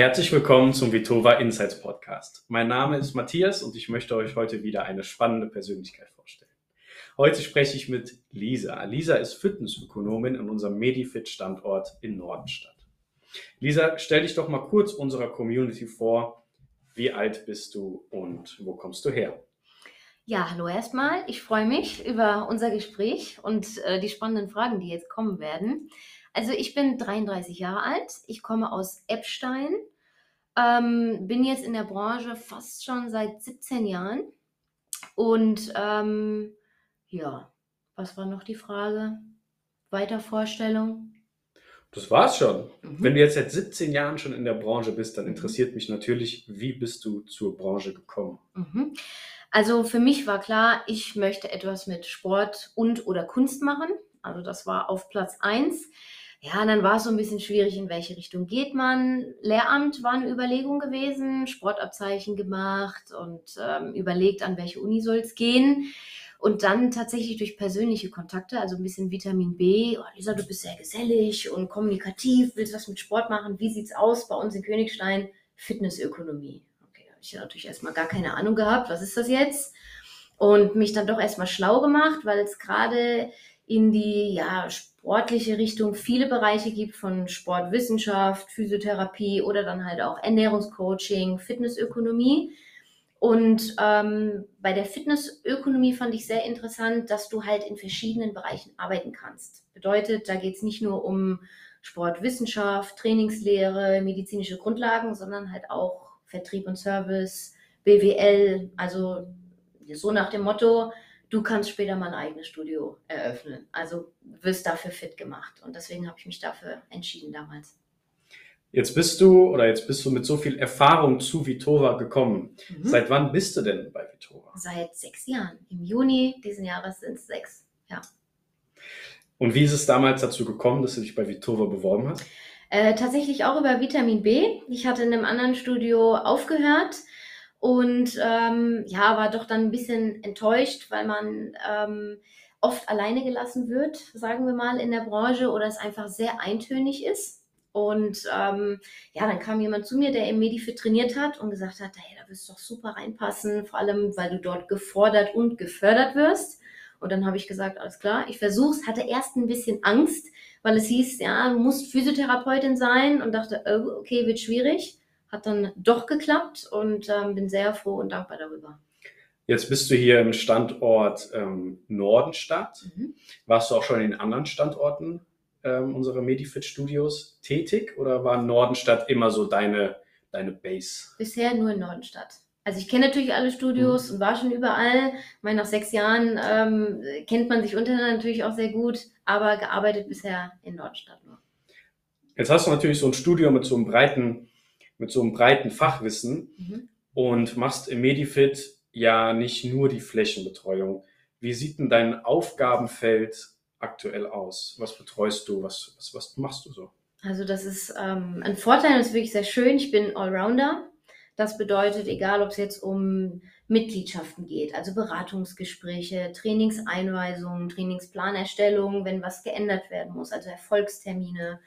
Herzlich willkommen zum Vitova Insights Podcast. Mein Name ist Matthias und ich möchte euch heute wieder eine spannende Persönlichkeit vorstellen. Heute spreche ich mit Lisa. Lisa ist Fitnessökonomin in unserem Medifit-Standort in Nordenstadt. Lisa, stell dich doch mal kurz unserer Community vor. Wie alt bist du und wo kommst du her? Ja, hallo erstmal. Ich freue mich über unser Gespräch und äh, die spannenden Fragen, die jetzt kommen werden. Also ich bin 33 Jahre alt. Ich komme aus Eppstein. Ähm, bin jetzt in der Branche fast schon seit 17 Jahren. Und ähm, ja, was war noch die Frage? Weitervorstellung? Das war's schon. Mhm. Wenn du jetzt seit 17 Jahren schon in der Branche bist, dann mhm. interessiert mich natürlich, wie bist du zur Branche gekommen? Mhm. Also für mich war klar, ich möchte etwas mit Sport und oder Kunst machen. Also das war auf Platz 1. Ja, und dann war es so ein bisschen schwierig, in welche Richtung geht man. Lehramt war eine Überlegung gewesen, Sportabzeichen gemacht und ähm, überlegt, an welche Uni soll es gehen. Und dann tatsächlich durch persönliche Kontakte, also ein bisschen Vitamin B. Oh, Lisa, du bist sehr gesellig und kommunikativ, willst was mit Sport machen. Wie sieht's aus bei uns in Königstein? Fitnessökonomie. Okay, habe ich ja natürlich erstmal gar keine Ahnung gehabt. Was ist das jetzt? Und mich dann doch erstmal schlau gemacht, weil es gerade in die ja, sportliche Richtung viele Bereiche gibt von Sportwissenschaft, Physiotherapie oder dann halt auch Ernährungscoaching, Fitnessökonomie. Und ähm, bei der Fitnessökonomie fand ich sehr interessant, dass du halt in verschiedenen Bereichen arbeiten kannst. Bedeutet, da geht es nicht nur um Sportwissenschaft, Trainingslehre, medizinische Grundlagen, sondern halt auch Vertrieb und Service, BWL, also so nach dem Motto, du kannst später mal ein eigenes Studio eröffnen. Also wirst dafür fit gemacht. Und deswegen habe ich mich dafür entschieden damals. Jetzt bist du oder jetzt bist du mit so viel Erfahrung zu Vitova gekommen. Mhm. Seit wann bist du denn bei Vitova? Seit sechs Jahren. Im Juni diesen Jahres sind es sechs. Ja. Und wie ist es damals dazu gekommen, dass du dich bei Vitova beworben hast? Äh, tatsächlich auch über Vitamin B. Ich hatte in einem anderen Studio aufgehört und ähm, ja, war doch dann ein bisschen enttäuscht, weil man ähm, oft alleine gelassen wird, sagen wir mal, in der Branche oder es einfach sehr eintönig ist. Und ähm, ja, dann kam jemand zu mir, der im Medifit trainiert hat und gesagt hat, hey, da wirst du doch super reinpassen, vor allem, weil du dort gefordert und gefördert wirst. Und dann habe ich gesagt, alles klar, ich versuch's, hatte erst ein bisschen Angst, weil es hieß, ja, du musst Physiotherapeutin sein und dachte, oh, okay, wird schwierig. Hat dann doch geklappt und ähm, bin sehr froh und dankbar darüber. Jetzt bist du hier im Standort ähm, Nordenstadt. Mhm. Warst du auch schon in anderen Standorten ähm, unserer Medifit-Studios tätig oder war Nordenstadt immer so deine, deine Base? Bisher nur in Nordenstadt. Also ich kenne natürlich alle Studios mhm. und war schon überall. Ich meine, nach sechs Jahren ähm, kennt man sich untereinander natürlich auch sehr gut, aber gearbeitet bisher in Nordenstadt nur. Jetzt hast du natürlich so ein Studio mit so einem breiten, mit so einem breiten Fachwissen mhm. und machst im Medifit ja nicht nur die Flächenbetreuung. Wie sieht denn dein Aufgabenfeld aktuell aus? Was betreust du? Was, was, was machst du so? Also das ist ähm, ein Vorteil, das ist wirklich sehr schön. Ich bin Allrounder. Das bedeutet, egal ob es jetzt um Mitgliedschaften geht, also Beratungsgespräche, Trainingseinweisungen, Trainingsplanerstellung, wenn was geändert werden muss, also Erfolgstermine,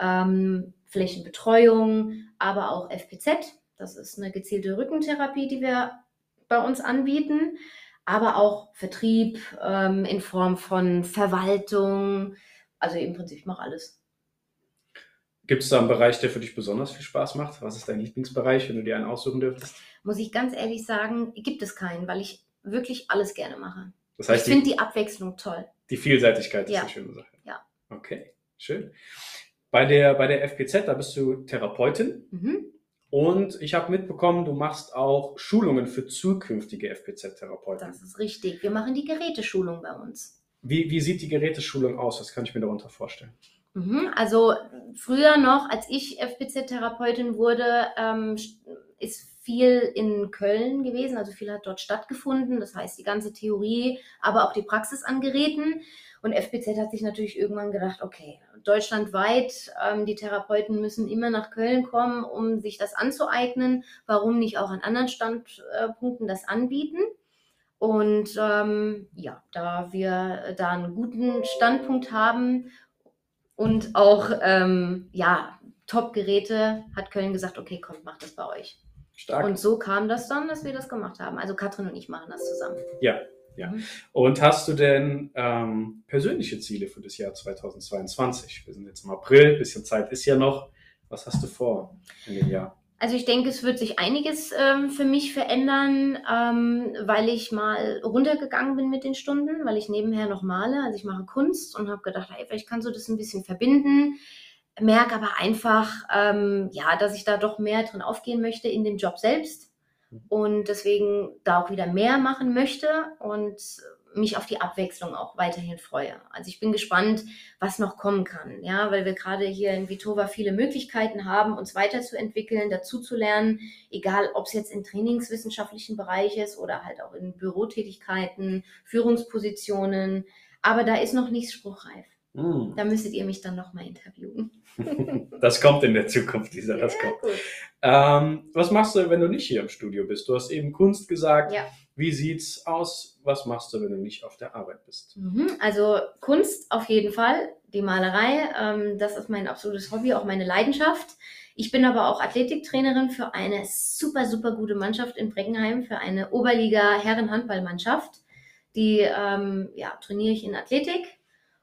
ähm, Flächenbetreuung, aber auch FPZ. Das ist eine gezielte Rückentherapie, die wir bei uns anbieten aber auch Vertrieb ähm, in Form von Verwaltung. Also im Prinzip, ich mache alles. Gibt es da einen Bereich, der für dich besonders viel Spaß macht? Was ist dein Lieblingsbereich, wenn du dir einen aussuchen dürftest? Muss ich ganz ehrlich sagen, gibt es keinen, weil ich wirklich alles gerne mache. Das heißt, ich finde die Abwechslung toll. Die Vielseitigkeit ist ja. eine schöne Sache. Ja. Okay, schön. Bei der, bei der FPZ, da bist du Therapeutin. Mhm. Und ich habe mitbekommen, du machst auch Schulungen für zukünftige FPZ-Therapeuten. Das ist richtig. Wir machen die Geräteschulung bei uns. Wie, wie sieht die Geräteschulung aus? Was kann ich mir darunter vorstellen? Mhm, also früher noch, als ich FPZ-Therapeutin wurde, ähm, ist viel in Köln gewesen, also viel hat dort stattgefunden. Das heißt, die ganze Theorie, aber auch die Praxis an Geräten. Und FPZ hat sich natürlich irgendwann gedacht, okay, deutschlandweit, ähm, die Therapeuten müssen immer nach Köln kommen, um sich das anzueignen. Warum nicht auch an anderen Standpunkten das anbieten? Und ähm, ja, da wir da einen guten Standpunkt haben und auch ähm, ja, Top-Geräte, hat Köln gesagt, okay, kommt, macht das bei euch. Stark. Und so kam das dann, dass wir das gemacht haben. Also Katrin und ich machen das zusammen. Ja, ja. Mhm. Und hast du denn ähm, persönliche Ziele für das Jahr 2022? Wir sind jetzt im April, bisschen Zeit ist ja noch. Was hast du vor in dem Jahr? Also ich denke, es wird sich einiges ähm, für mich verändern, ähm, weil ich mal runtergegangen bin mit den Stunden, weil ich nebenher noch male. Also ich mache Kunst und habe gedacht, hey, vielleicht kannst du das ein bisschen verbinden. Merke aber einfach, ähm, ja, dass ich da doch mehr drin aufgehen möchte in dem Job selbst und deswegen da auch wieder mehr machen möchte und mich auf die Abwechslung auch weiterhin freue. Also ich bin gespannt, was noch kommen kann, ja, weil wir gerade hier in Vitova viele Möglichkeiten haben, uns weiterzuentwickeln, dazuzulernen, egal ob es jetzt im trainingswissenschaftlichen Bereich ist oder halt auch in Bürotätigkeiten, Führungspositionen, aber da ist noch nichts spruchreif. Hm. Da müsstet ihr mich dann nochmal interviewen. Das kommt in der Zukunft, Lisa, das kommt. gut. Ähm, was machst du, wenn du nicht hier im Studio bist? Du hast eben Kunst gesagt. Ja. Wie sieht's aus? Was machst du, wenn du nicht auf der Arbeit bist? Mhm, Also Kunst auf jeden Fall, die Malerei, ähm, das ist mein absolutes Hobby, auch meine Leidenschaft. Ich bin aber auch Athletiktrainerin für eine super, super gute Mannschaft in Breckenheim, für eine Oberliga Herrenhandballmannschaft. Die ähm, ja, trainiere ich in Athletik.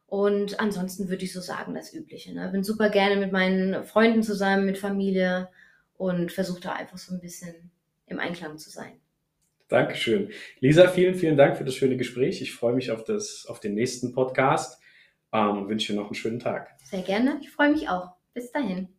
Und ansonsten würde ich so sagen, das Übliche. Ne? Bin super gerne mit meinen Freunden zusammen, mit Familie und versuche da einfach so ein bisschen im Einklang zu sein. Dankeschön. Lisa, vielen, vielen Dank für das schöne Gespräch. Ich freue mich auf, das, auf den nächsten Podcast ähm, und wünsche dir noch einen schönen Tag. Sehr gerne. Ich freue mich auch. Bis dahin.